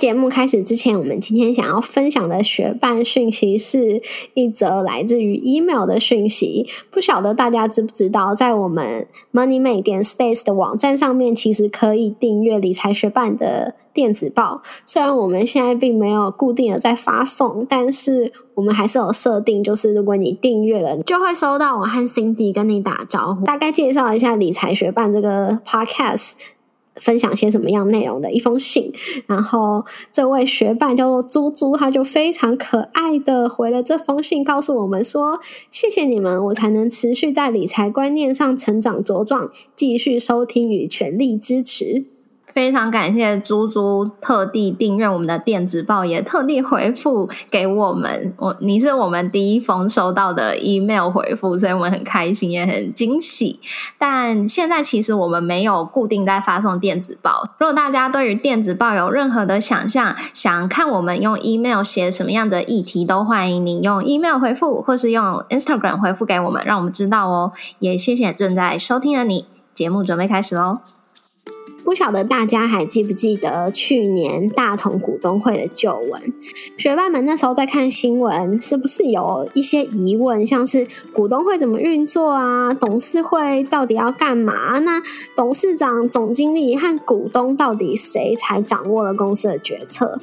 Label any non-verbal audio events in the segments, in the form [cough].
节目开始之前，我们今天想要分享的学伴讯息是一则来自于 email 的讯息。不晓得大家知不知道，在我们 MoneyMate 点 Space 的网站上面，其实可以订阅理财学伴的电子报。虽然我们现在并没有固定的在发送，但是我们还是有设定，就是如果你订阅了，就会收到我和 Cindy 跟你打招呼，大概介绍一下理财学伴这个 Podcast。分享些什么样内容的一封信，然后这位学伴叫做猪猪，他就非常可爱的回了这封信，告诉我们说：“谢谢你们，我才能持续在理财观念上成长茁壮，继续收听与全力支持。”非常感谢猪猪特地订阅我们的电子报，也特地回复给我们。我你是我们第一封收到的 email 回复，所以我们很开心，也很惊喜。但现在其实我们没有固定在发送电子报。如果大家对于电子报有任何的想象，想看我们用 email 写什么样的议题，都欢迎你用 email 回复，或是用 Instagram 回复给我们，让我们知道哦。也谢谢正在收听的你，节目准备开始喽。不晓得大家还记不记得去年大同股东会的旧闻？学霸们那时候在看新闻，是不是有一些疑问？像是股东会怎么运作啊？董事会到底要干嘛？那董事长、总经理和股东到底谁才掌握了公司的决策？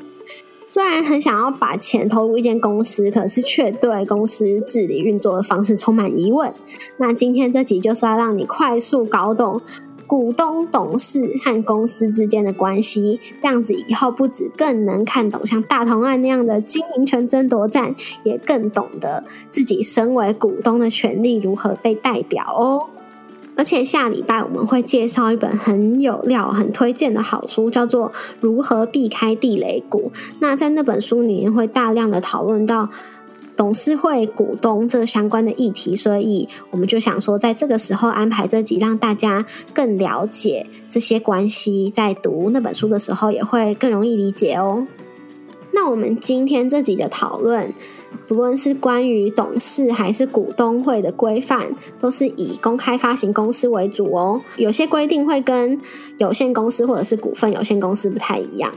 虽然很想要把钱投入一间公司，可是却对公司治理运作的方式充满疑问。那今天这集就是要让你快速搞懂。股东、董事和公司之间的关系，这样子以后不止更能看懂像大同案那样的经营权争夺战，也更懂得自己身为股东的权利如何被代表哦。而且下礼拜我们会介绍一本很有料、很推荐的好书，叫做《如何避开地雷股》。那在那本书里面会大量的讨论到。董事会、股东这相关的议题，所以我们就想说，在这个时候安排这集，让大家更了解这些关系，在读那本书的时候也会更容易理解哦。那我们今天这集的讨论，不论是关于董事还是股东会的规范，都是以公开发行公司为主哦。有些规定会跟有限公司或者是股份有限公司不太一样。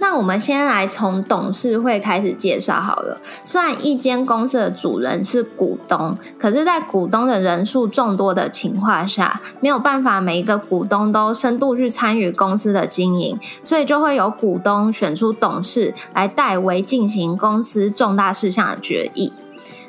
那我们先来从董事会开始介绍好了。虽然一间公司的主人是股东，可是，在股东的人数众多的情况下，没有办法每一个股东都深度去参与公司的经营，所以就会有股东选出董事来代为进行公司重大事项的决议。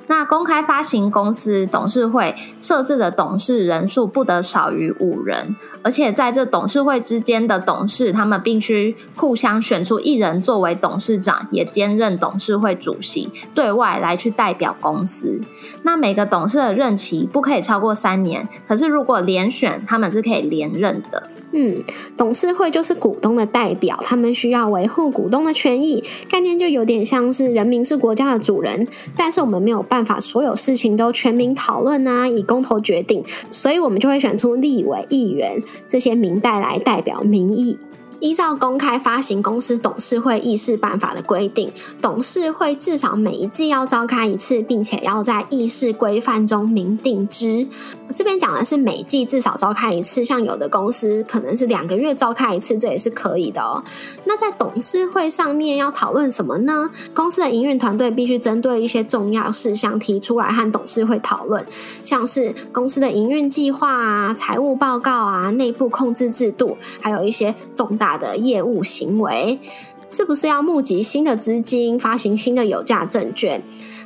那公开发行公司董事会设置的董事人数不得少于五人，而且在这董事会之间的董事，他们必须互相选出一人作为董事长，也兼任董事会主席，对外来去代表公司。那每个董事的任期不可以超过三年，可是如果连选，他们是可以连任的。嗯，董事会就是股东的代表，他们需要维护股东的权益，概念就有点像是人民是国家的主人，但是我们没有办法所有事情都全民讨论啊，以公投决定，所以我们就会选出立委、议员这些民代来代表民意。依照公开发行公司董事会议事办法的规定，董事会至少每一季要召开一次，并且要在议事规范中明定之。这边讲的是每季至少召开一次，像有的公司可能是两个月召开一次，这也是可以的哦。那在董事会上面要讨论什么呢？公司的营运团队必须针对一些重要事项提出来和董事会讨论，像是公司的营运计划啊、财务报告啊、内部控制制度，还有一些重大。的业务行为，是不是要募集新的资金，发行新的有价证券？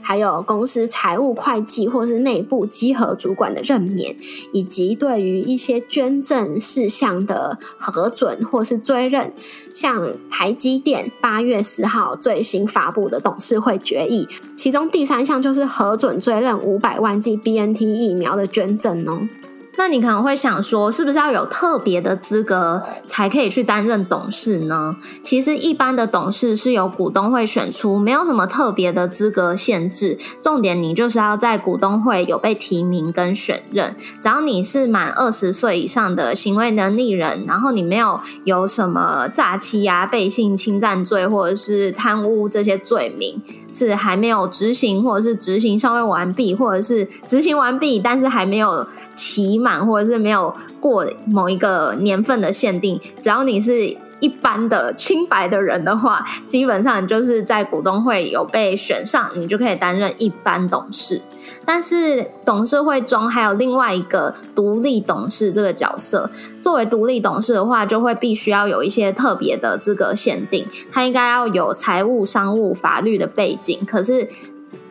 还有公司财务会计或是内部稽核主管的任免，以及对于一些捐赠事项的核准或是追认，像台积电八月十号最新发布的董事会决议，其中第三项就是核准追认五百万剂 BNT 疫苗的捐赠哦。那你可能会想说，是不是要有特别的资格才可以去担任董事呢？其实一般的董事是由股东会选出，没有什么特别的资格限制。重点你就是要在股东会有被提名跟选任，只要你是满二十岁以上的行为能力人，然后你没有有什么诈欺啊、背信侵占罪或者是贪污这些罪名。是还没有执行，或者是执行尚未完毕，或者是执行完毕，但是还没有期满，或者是没有过某一个年份的限定，只要你是。一般的清白的人的话，基本上就是在股东会有被选上，你就可以担任一般董事。但是董事会中还有另外一个独立董事这个角色，作为独立董事的话，就会必须要有一些特别的资格限定，他应该要有财务、商务、法律的背景，可是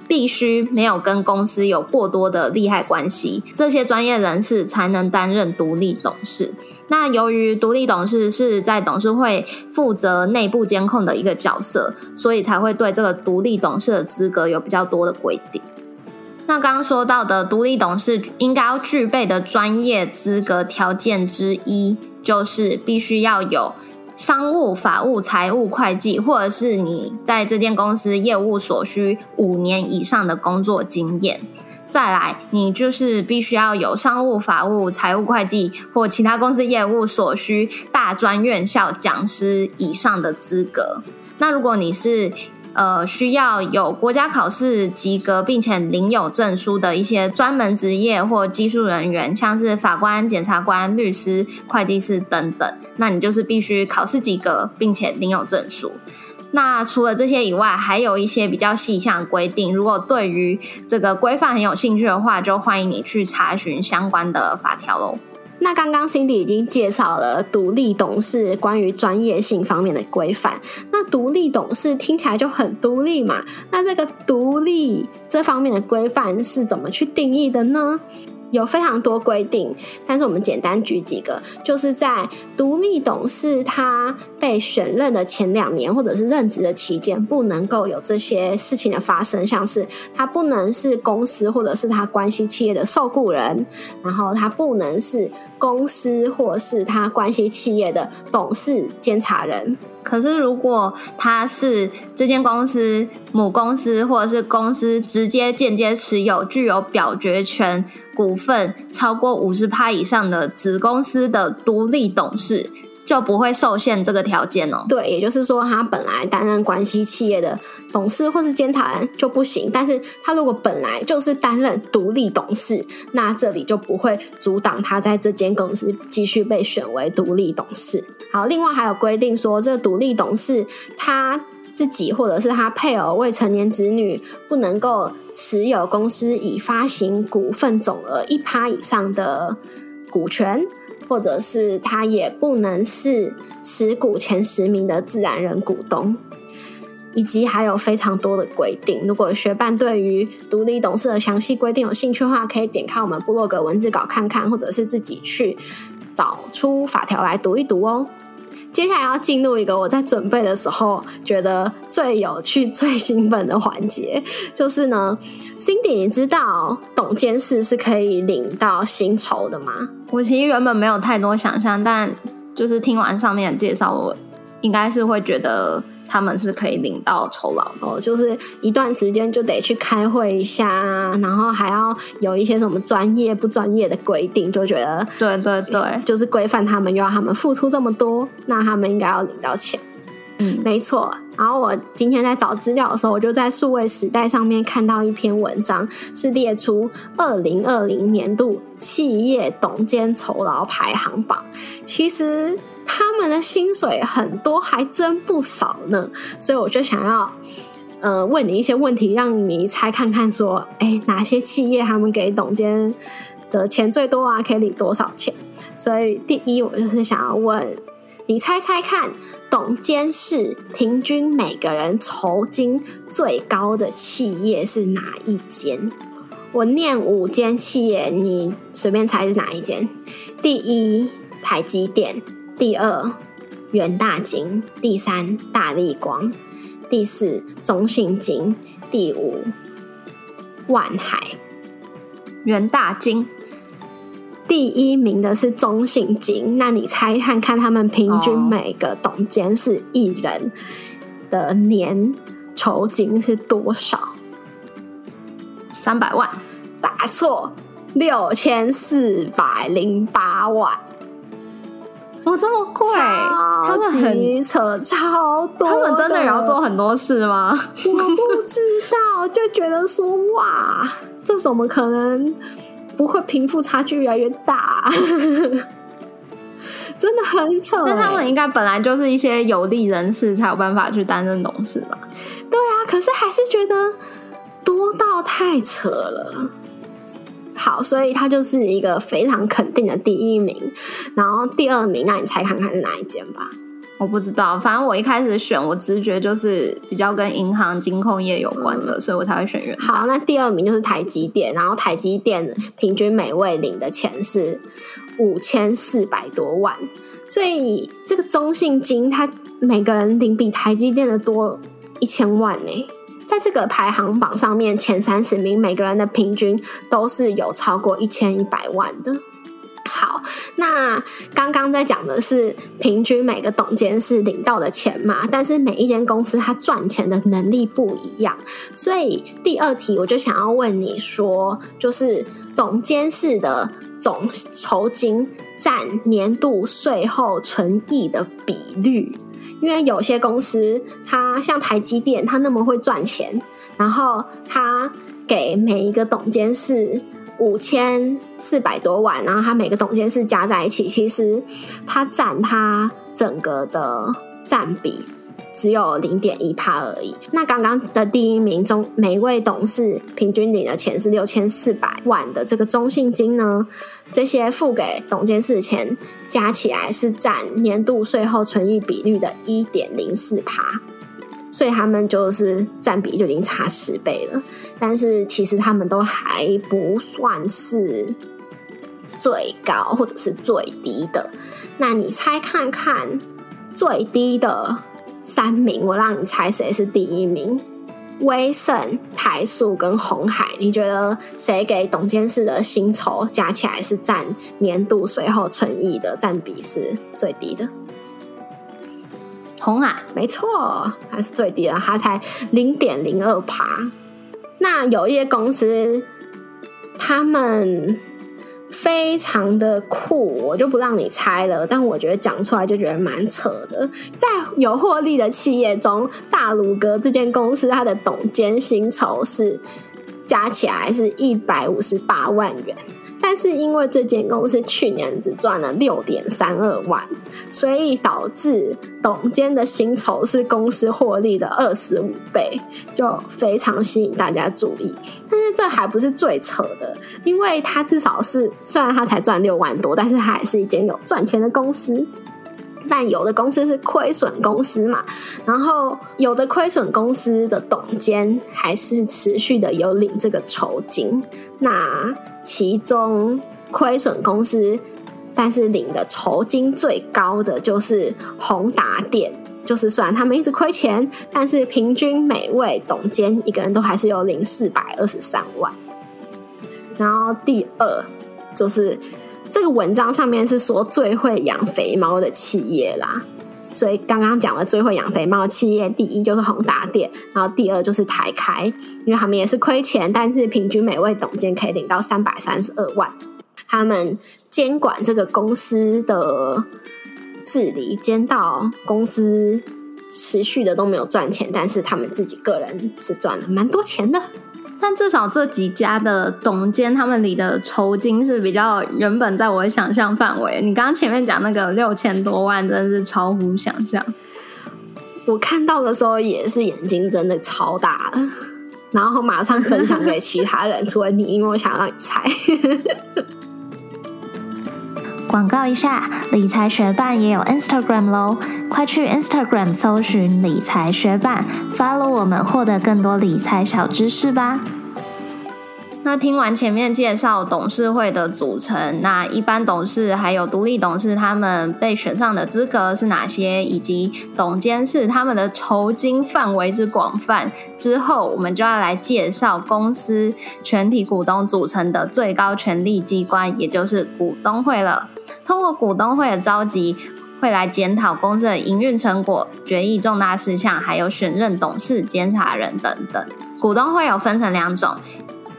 必须没有跟公司有过多的利害关系，这些专业人士才能担任独立董事。那由于独立董事是在董事会负责内部监控的一个角色，所以才会对这个独立董事的资格有比较多的规定。那刚刚说到的独立董事应该要具备的专业资格条件之一，就是必须要有商务、法务、财务、会计，或者是你在这间公司业务所需五年以上的工作经验。再来，你就是必须要有商务、法务、财务、会计或其他公司业务所需大专院校讲师以上的资格。那如果你是呃需要有国家考试及格，并且领有证书的一些专门职业或技术人员，像是法官、检察官、律师、会计师等等，那你就是必须考试及格，并且领有证书。那除了这些以外，还有一些比较细项规定。如果对于这个规范很有兴趣的话，就欢迎你去查询相关的法条喽。那刚刚 Cindy 已经介绍了独立董事关于专业性方面的规范。那独立董事听起来就很独立嘛？那这个独立这方面的规范是怎么去定义的呢？有非常多规定，但是我们简单举几个，就是在独立董事他被选任的前两年，或者是任职的期间，不能够有这些事情的发生，像是他不能是公司或者是他关系企业的受雇人，然后他不能是公司或是他关系企业的董事、监察人。可是，如果他是这间公司母公司，或者是公司直接、间接持有、具有表决权股份超过五十趴以上的子公司的独立董事，就不会受限这个条件哦。对，也就是说，他本来担任关系企业的董事或是监察人就不行，但是他如果本来就是担任独立董事，那这里就不会阻挡他在这间公司继续被选为独立董事。好，另外还有规定说，这个独立董事他自己或者是他配偶、未成年子女不能够持有公司已发行股份总额一趴以上的股权，或者是他也不能是持股前十名的自然人股东，以及还有非常多的规定。如果学伴对于独立董事的详细规定有兴趣的话，可以点开我们部落格文字稿看看，或者是自己去找出法条来读一读哦。接下来要进入一个我在准备的时候觉得最有趣、最兴奋的环节，就是呢，Cindy，你知道董监事是可以领到薪酬的吗？我其实原本没有太多想象，但就是听完上面的介绍，我应该是会觉得。他们是可以领到酬劳哦，就是一段时间就得去开会一下，然后还要有一些什么专业不专业的规定，就觉得对对对，就是规范他们，又要他们付出这么多，那他们应该要领到钱。嗯，没错。然后我今天在找资料的时候，我就在数位时代上面看到一篇文章，是列出二零二零年度企业董监酬劳排行榜。其实。他们的薪水很多，还真不少呢，所以我就想要，呃，问你一些问题，让你猜看看，说，哎，哪些企业他们给董监的钱最多啊？可以领多少钱？所以第一，我就是想要问你猜猜看，董监事平均每个人酬金最高的企业是哪一间？我念五间企业，你随便猜是哪一间？第一，台积电。第二，元大金；第三，大力光；第四，中信金；第五，万海。元大金，第一名的是中信金，那你猜看看他们平均每个董监事一人的年酬金是多少？三百万，答错，六千四百零八万。哇，这么贵！他们很扯，超多。他们真的也要做很多事吗？我不知道，就觉得说哇，这怎么可能不会贫富差距越来越大？[laughs] 真的很扯。那他们应该本来就是一些有利人士才有办法去担任董事吧？对啊，可是还是觉得多到太扯了。好，所以他就是一个非常肯定的第一名，然后第二名，那你猜看看是哪一间吧？我不知道，反正我一开始选，我直觉就是比较跟银行、金控业有关的，所以我才会选元。好，那第二名就是台积电，然后台积电平均每位领的钱是五千四百多万，所以这个中信金，它每个人领比台积电的多一千万呢。在这个排行榜上面，前三十名每个人的平均都是有超过一千一百万的。好，那刚刚在讲的是平均每个董监事领到的钱嘛？但是每一间公司它赚钱的能力不一样，所以第二题我就想要问你说，就是董监事的总酬金占年度税后存益的比率。因为有些公司，它像台积电，它那么会赚钱，然后它给每一个董监事五千四百多万，然后它每个董监事加在一起，其实它占它整个的占比。只有零点一趴而已。那刚刚的第一名中，每位董事平均领的钱是六千四百万的这个中信金呢？这些付给董监事的钱加起来是占年度税后存益比率的一点零四趴，所以他们就是占比就已经差十倍了。但是其实他们都还不算是最高或者是最低的。那你猜看看最低的？三名，我让你猜谁是第一名？威盛、台塑跟红海，你觉得谁给董监事的薪酬加起来是占年度税后存益的占比是最低的？红海，没错，还是最低的，它才零点零二趴。那有一些公司，他们。非常的酷，我就不让你猜了。但我觉得讲出来就觉得蛮扯的。在有获利的企业中，大鲁阁这间公司，它的董监薪酬是加起来是一百五十八万元。但是因为这间公司去年只赚了六点三二万，所以导致董监的薪酬是公司获利的二十五倍，就非常吸引大家注意。但是这还不是最扯的，因为他至少是虽然他才赚六万多，但是他还是一间有赚钱的公司。但有的公司是亏损公司嘛，然后有的亏损公司的董监还是持续的有领这个酬金。那其中亏损公司，但是领的酬金最高的就是宏达电，就是虽然他们一直亏钱，但是平均每位董监一个人都还是有领四百二十三万。然后第二就是。这个文章上面是说最会养肥猫的企业啦，所以刚刚讲的最会养肥猫的企业，第一就是宏达电，然后第二就是台开，因为他们也是亏钱，但是平均每位董监可以领到三百三十二万。他们监管这个公司的治理，监到公司持续的都没有赚钱，但是他们自己个人是赚了蛮多钱的。但至少这几家的总监，他们里的酬金是比较原本在我的想象范围。你刚刚前面讲那个六千多万，真的是超乎想象。我看到的时候也是眼睛真的超大的，然后马上分享给其他人，除了你，因为我想让你猜。广告一下，理财学办也有 Instagram 喽，快去 Instagram 搜寻理财学办，follow 我们，获得更多理财小知识吧。那听完前面介绍董事会的组成，那一般董事还有独立董事他们被选上的资格是哪些，以及董监事他们的酬金范围之广泛之后，我们就要来介绍公司全体股东组成的最高权力机关，也就是股东会了。通过股东会的召集，会来检讨公司的营运成果、决议重大事项，还有选任董事、监察人等等。股东会有分成两种。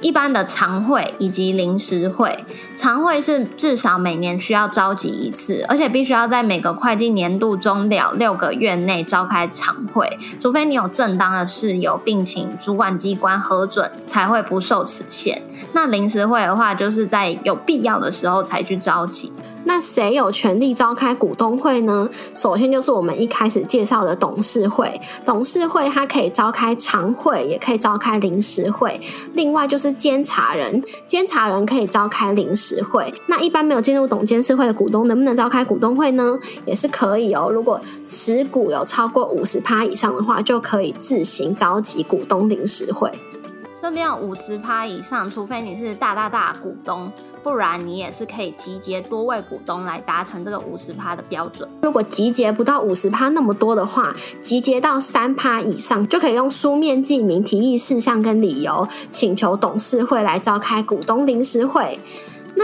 一般的常会以及临时会，常会是至少每年需要召集一次，而且必须要在每个会计年度终了六个月内召开常会，除非你有正当的事由，并请主管机关核准，才会不受此限。那临时会的话，就是在有必要的时候才去召集。那谁有权利召开股东会呢？首先就是我们一开始介绍的董事会。董事会它可以召开常会，也可以召开临时会。另外就是监察人，监察人可以召开临时会。那一般没有进入董监事会的股东，能不能召开股东会呢？也是可以哦。如果持股有超过五十趴以上的话，就可以自行召集股东临时会。这边有五十趴以上，除非你是大大大股东，不然你也是可以集结多位股东来达成这个五十趴的标准。如果集结不到五十趴那么多的话，集结到三趴以上，就可以用书面记名提议事项跟理由，请求董事会来召开股东临时会。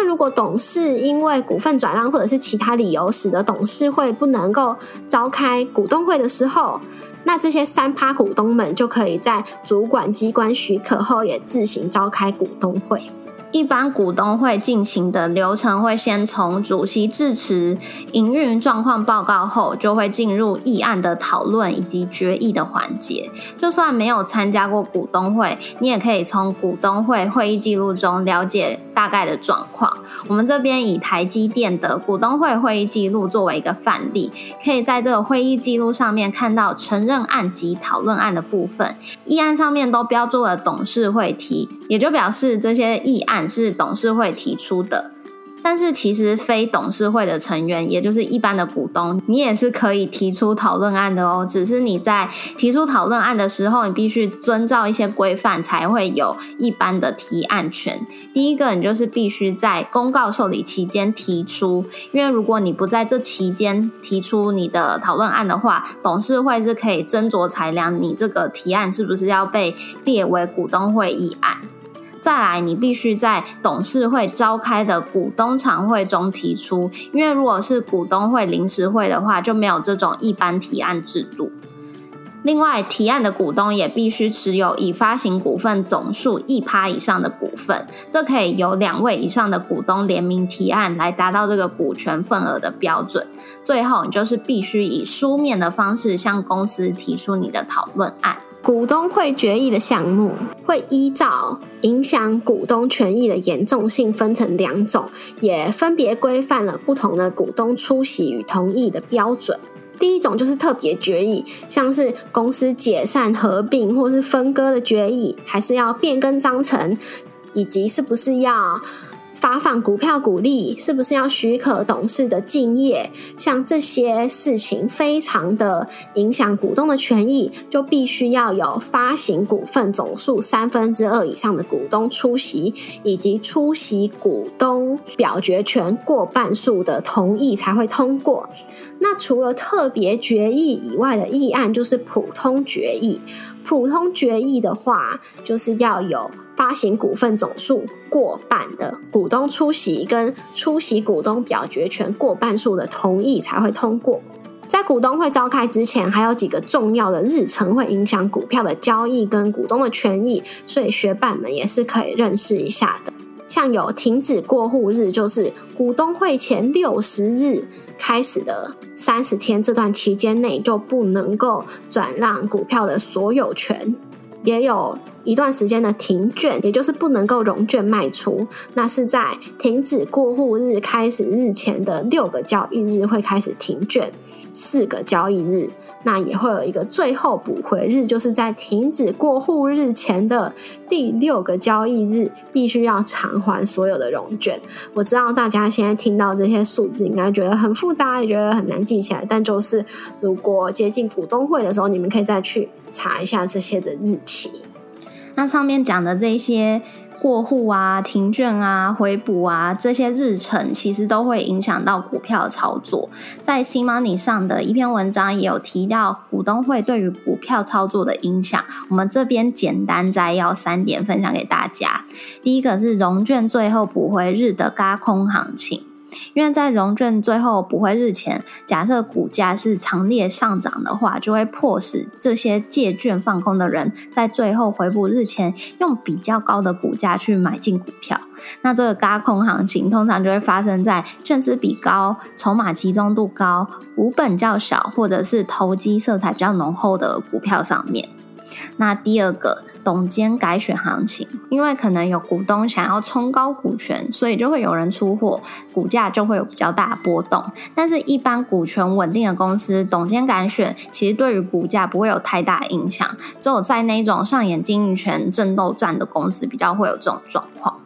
那如果董事因为股份转让或者是其他理由，使得董事会不能够召开股东会的时候，那这些三趴股东们就可以在主管机关许可后，也自行召开股东会。一般股东会进行的流程会先从主席致辞、营运状况报告后，就会进入议案的讨论以及决议的环节。就算没有参加过股东会，你也可以从股东会会议记录中了解大概的状况。我们这边以台积电的股东会会议记录作为一个范例，可以在这个会议记录上面看到承认案及讨论案的部分，议案上面都标注了董事会提，也就表示这些议案。是董事会提出的。但是其实非董事会的成员，也就是一般的股东，你也是可以提出讨论案的哦。只是你在提出讨论案的时候，你必须遵照一些规范，才会有一般的提案权。第一个，你就是必须在公告受理期间提出，因为如果你不在这期间提出你的讨论案的话，董事会是可以斟酌裁量你这个提案是不是要被列为股东会议案。再来，你必须在董事会召开的股东常会中提出，因为如果是股东会临时会的话，就没有这种一般提案制度。另外，提案的股东也必须持有已发行股份总数一趴以上的股份，这可以由两位以上的股东联名提案来达到这个股权份额的标准。最后，你就是必须以书面的方式向公司提出你的讨论案。股东会决议的项目会依照影响股东权益的严重性分成两种，也分别规范了不同的股东出席与同意的标准。第一种就是特别决议，像是公司解散、合并或是分割的决议，还是要变更章程，以及是不是要。发放股票股利是不是要许可董事的敬业？像这些事情非常的影响股东的权益，就必须要有发行股份总数三分之二以上的股东出席，以及出席股东表决权过半数的同意才会通过。那除了特别决议以外的议案，就是普通决议。普通决议的话，就是要有发行股份总数过半的股东出席，跟出席股东表决权过半数的同意才会通过。在股东会召开之前，还有几个重要的日程会影响股票的交易跟股东的权益，所以学伴们也是可以认识一下的。像有停止过户日，就是股东会前六十日开始的三十天，这段期间内就不能够转让股票的所有权。也有一段时间的停券，也就是不能够融券卖出。那是在停止过户日开始日前的六个交易日会开始停券，四个交易日。那也会有一个最后补回日，就是在停止过户日前的第六个交易日，必须要偿还所有的融券。我知道大家现在听到这些数字，应该觉得很复杂，也觉得很难记起来。但就是如果接近股东会的时候，你们可以再去查一下这些的日期。那上面讲的这些。过户啊、停券啊、回补啊这些日程，其实都会影响到股票操作。在 C Money 上的一篇文章也有提到股东会对于股票操作的影响。我们这边简单摘要三点分享给大家。第一个是融券最后补回日的嘎空行情。因为在融券最后补回日前，假设股价是长列上涨的话，就会迫使这些借券放空的人在最后回补日前，用比较高的股价去买进股票。那这个嘎空行情通常就会发生在券资比高、筹码集中度高、股本较小，或者是投机色彩比较浓厚的股票上面。那第二个。董监改选行情，因为可能有股东想要冲高股权，所以就会有人出货，股价就会有比较大波动。但是，一般股权稳定的公司，董监改选其实对于股价不会有太大影响。只有在那种上演经营权争斗战的公司，比较会有这种状况。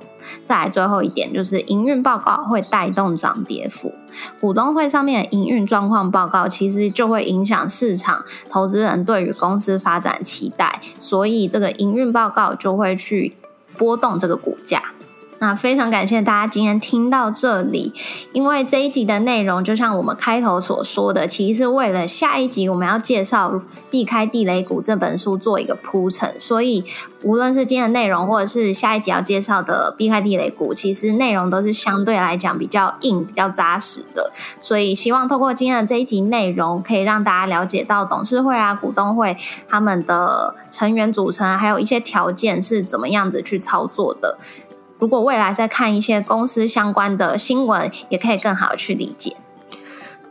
再来最后一点，就是营运报告会带动涨跌幅。股东会上面的营运状况报告，其实就会影响市场投资人对于公司发展期待，所以这个营运报告就会去波动这个股价。那非常感谢大家今天听到这里，因为这一集的内容就像我们开头所说的，其实是为了下一集我们要介绍《避开地雷股》这本书做一个铺陈。所以无论是今天的内容，或者是下一集要介绍的《避开地雷股》，其实内容都是相对来讲比较硬、比较扎实的。所以希望透过今天的这一集内容，可以让大家了解到董事会啊、股东会他们的成员组成，还有一些条件是怎么样子去操作的。如果未来再看一些公司相关的新闻，也可以更好去理解。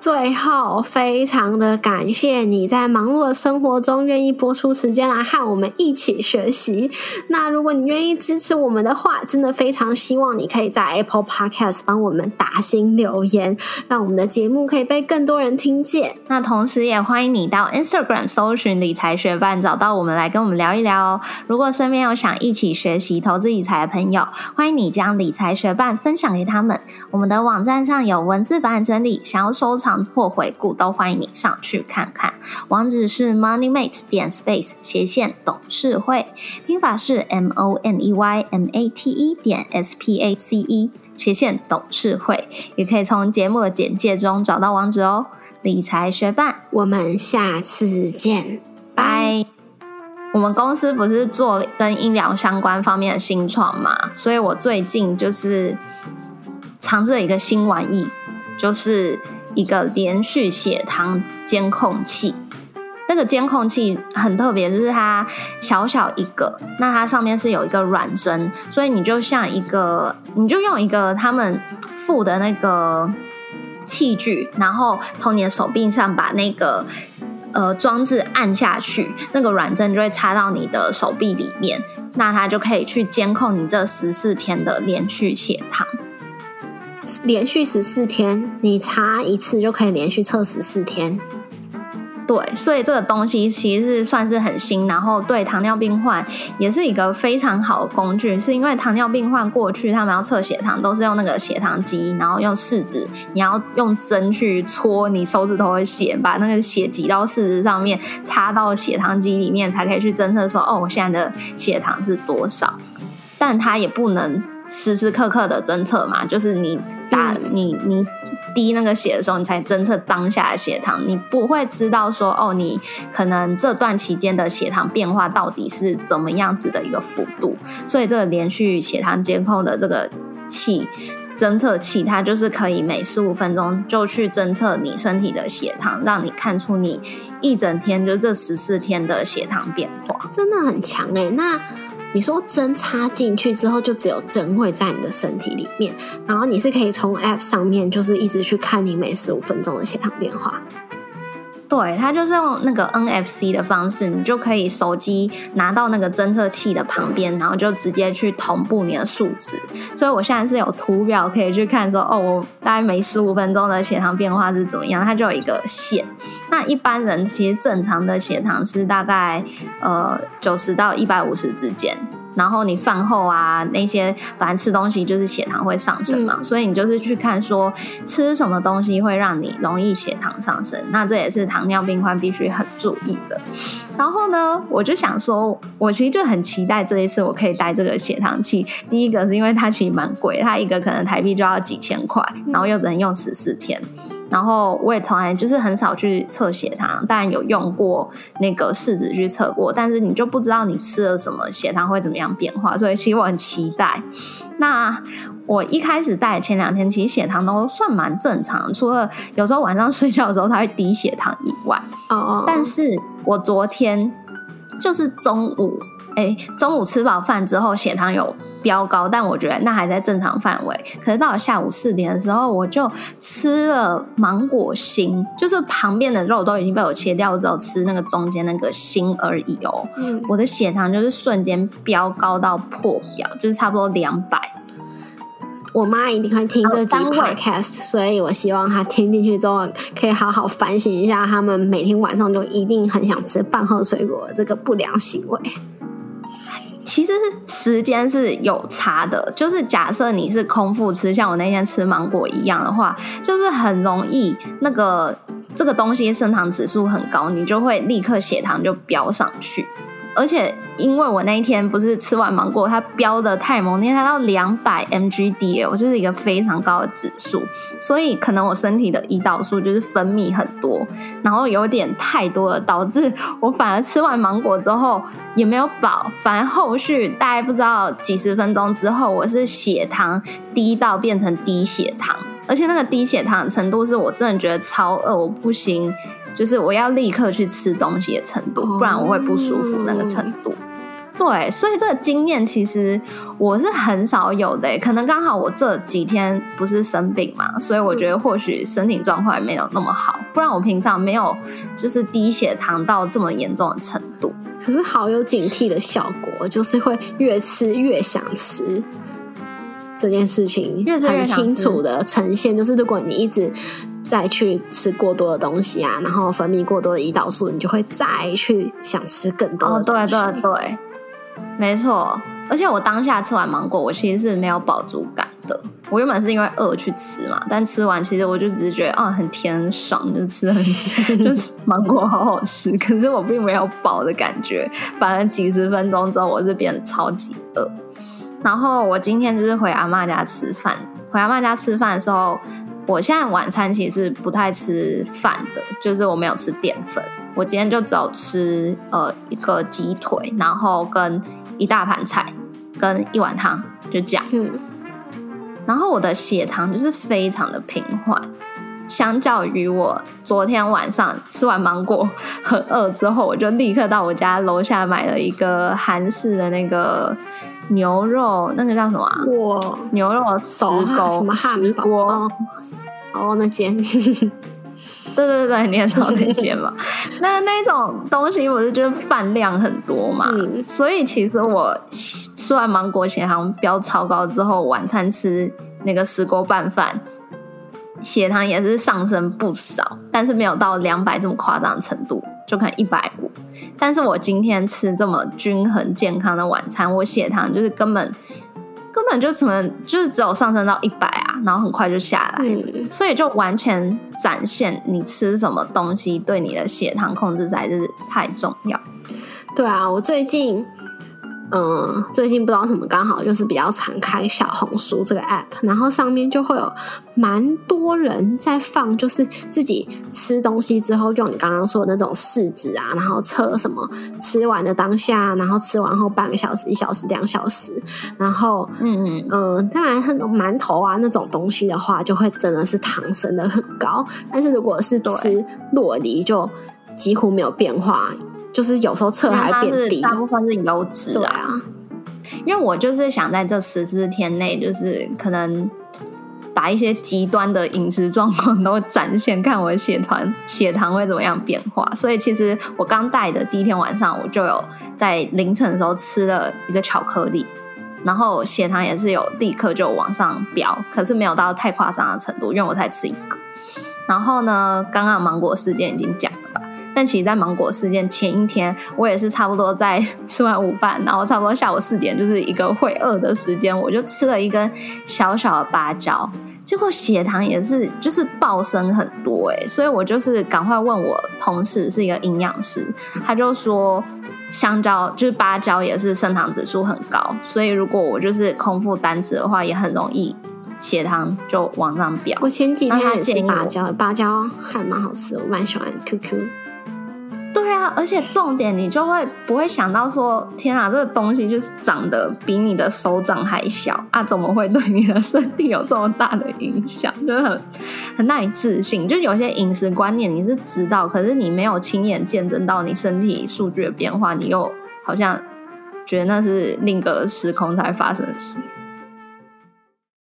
最后，非常的感谢你在忙碌的生活中愿意播出时间来和我们一起学习。那如果你愿意支持我们的话，真的非常希望你可以在 Apple Podcast 帮我们打新留言，让我们的节目可以被更多人听见。那同时也欢迎你到 Instagram 搜寻理财学伴，找到我们来跟我们聊一聊哦。如果身边有想一起学习投资理财的朋友，欢迎你将理财学伴分享给他们。我们的网站上有文字版整理，想要收藏。或回顾都欢迎你上去看看，网址是 moneymate 点 space 斜线董事会，拼法是 m o n e y m a t e 点 s p a c e 斜线董事会，也可以从节目的简介中找到网址哦。理财学伴，我们下次见，拜。我们公司不是做跟医疗相关方面的新创嘛，所以我最近就是尝试了一个新玩意，就是。一个连续血糖监控器，那个监控器很特别，就是它小小一个，那它上面是有一个软针，所以你就像一个，你就用一个他们附的那个器具，然后从你的手臂上把那个呃装置按下去，那个软针就会插到你的手臂里面，那它就可以去监控你这十四天的连续血糖。连续十四天，你查一次就可以连续测十四天。对，所以这个东西其实是算是很新，然后对糖尿病患也是一个非常好的工具。是因为糖尿病患过去他们要测血糖都是用那个血糖机，然后用试纸，你要用针去戳你手指头的血，把那个血挤到试纸上面，插到血糖机里面，才可以去侦测说哦，我现在的血糖是多少。但它也不能。时时刻刻的侦测嘛，就是你打你你滴那个血的时候，你才侦测当下的血糖，你不会知道说哦，你可能这段期间的血糖变化到底是怎么样子的一个幅度。所以这个连续血糖监控的这个器侦测器，它就是可以每十五分钟就去侦测你身体的血糖，让你看出你一整天就这十四天的血糖变化，真的很强哎。那你说针插进去之后，就只有针会在你的身体里面，然后你是可以从 App 上面，就是一直去看你每十五分钟的血糖变化。对，它就是用那个 NFC 的方式，你就可以手机拿到那个侦测器的旁边，然后就直接去同步你的数值。所以我现在是有图表可以去看，说哦，我大概每十五分钟的血糖变化是怎么样，它就有一个线。那一般人其实正常的血糖是大概呃九十到一百五十之间。然后你饭后啊那些反正吃东西就是血糖会上升嘛，所以你就是去看说吃什么东西会让你容易血糖上升，那这也是糖尿病患必须很注意的。然后呢，我就想说，我其实就很期待这一次我可以带这个血糖器。第一个是因为它其实蛮贵，它一个可能台币就要几千块，然后又只能用十四天。然后我也从来就是很少去测血糖，当然有用过那个试纸去测过，但是你就不知道你吃了什么血糖会怎么样变化，所以其实我很期待。那我一开始戴前两天，其实血糖都算蛮正常，除了有时候晚上 [laughs] 睡觉的时候它会低血糖以外，哦哦，但是我昨天就是中午。哎，中午吃饱饭之后血糖有飙高，但我觉得那还在正常范围。可是到了下午四点的时候，我就吃了芒果心，就是旁边的肉都已经被我切掉，之后吃那个中间那个心而已哦。嗯，我的血糖就是瞬间飙高到破表，就是差不多两百。我妈一定会听这集 podcast，所以我希望她听进去之后可以好好反省一下，他们每天晚上就一定很想吃饭后水果这个不良行为。其实时间是有差的，就是假设你是空腹吃，像我那天吃芒果一样的话，就是很容易那个这个东西升糖指数很高，你就会立刻血糖就飙上去，而且。因为我那一天不是吃完芒果，它标的太猛，那天它到两百 mgdl，就是一个非常高的指数，所以可能我身体的胰岛素就是分泌很多，然后有点太多了，导致我反而吃完芒果之后也没有饱，反而后续大概不知道几十分钟之后，我是血糖低到变成低血糖，而且那个低血糖程度是我真的觉得超饿，我不行。就是我要立刻去吃东西的程度，不然我会不舒服那个程度。对，所以这个经验其实我是很少有的，可能刚好我这几天不是生病嘛，所以我觉得或许身体状况也没有那么好，不然我平常没有就是低血糖到这么严重的程度。可是好有警惕的效果，就是会越吃越想吃。这件事情很清楚的呈现，就是如果你一直再去吃过多的东西啊，然后分泌过多的胰岛素，你就会再去想吃更多的东西。对对对，没错。而且我当下吃完芒果，我其实是没有饱足感的。我原本是因为饿去吃嘛，但吃完其实我就只是觉得啊，很甜很爽，就吃很 [laughs] 就是芒果好好吃。可是我并没有饱的感觉，反正几十分钟之后，我是变得超级饿。然后我今天就是回阿妈家吃饭。回阿妈家吃饭的时候，我现在晚餐其实不太吃饭的，就是我没有吃淀粉。我今天就只有吃呃一个鸡腿，然后跟一大盘菜，跟一碗汤，就这样。嗯。然后我的血糖就是非常的平缓，相较于我昨天晚上吃完芒果很饿之后，我就立刻到我家楼下买了一个韩式的那个。牛肉那个叫什么啊？哇，牛肉石锅什么汉锅？哦，那间，[laughs] 对对对，你也知道那间嘛？[laughs] 那那种东西，我是觉得饭量很多嘛，所以其实我吃完芒果血糖飙超高之后，晚餐吃那个石锅拌饭，血糖也是上升不少，但是没有到两百这么夸张的程度。就可能一百五，但是我今天吃这么均衡健康的晚餐，我血糖就是根本根本就怎么就是只有上升到一百啊，然后很快就下来，所以就完全展现你吃什么东西对你的血糖控制才是太重要。对啊，我最近。嗯，最近不知道什么，刚好就是比较常开小红书这个 app，然后上面就会有蛮多人在放，就是自己吃东西之后用你刚刚说的那种试纸啊，然后测什么吃完的当下，然后吃完后半个小时、一小时、两小时，然后嗯嗯嗯，当然很多馒头啊那种东西的话，就会真的是糖升的很高，但是如果是吃洛梨，就几乎没有变化。就是有时候测还变低，大部分是油脂啊。因为我就是想在这十四天内，就是可能把一些极端的饮食状况都展现，看我的血团血糖会怎么样变化。所以其实我刚带的第一天晚上，我就有在凌晨的时候吃了一个巧克力，然后血糖也是有立刻就往上飙，可是没有到太夸张的程度，因为我才吃一个。然后呢，刚刚芒果事件已经讲。但其实，在芒果事件前一天，我也是差不多在 [laughs] 吃完午饭，然后差不多下午四点，就是一个会饿的时间，我就吃了一根小小的芭蕉，结果血糖也是就是暴升很多哎，所以我就是赶快问我同事是一个营养师，他就说香蕉就是芭蕉也是升糖指数很高，所以如果我就是空腹单吃的话，也很容易。血糖就往上飙。我前几天也是芭蕉，芭蕉还蛮好吃，我蛮喜欢 QQ。对啊，而且重点你就会不会想到说，天啊，这个东西就是长得比你的手掌还小啊，怎么会对你的身体有这么大的影响？就很很难以置信。就有些饮食观念你是知道，可是你没有亲眼见证到你身体数据的变化，你又好像觉得那是另一个时空才发生的事。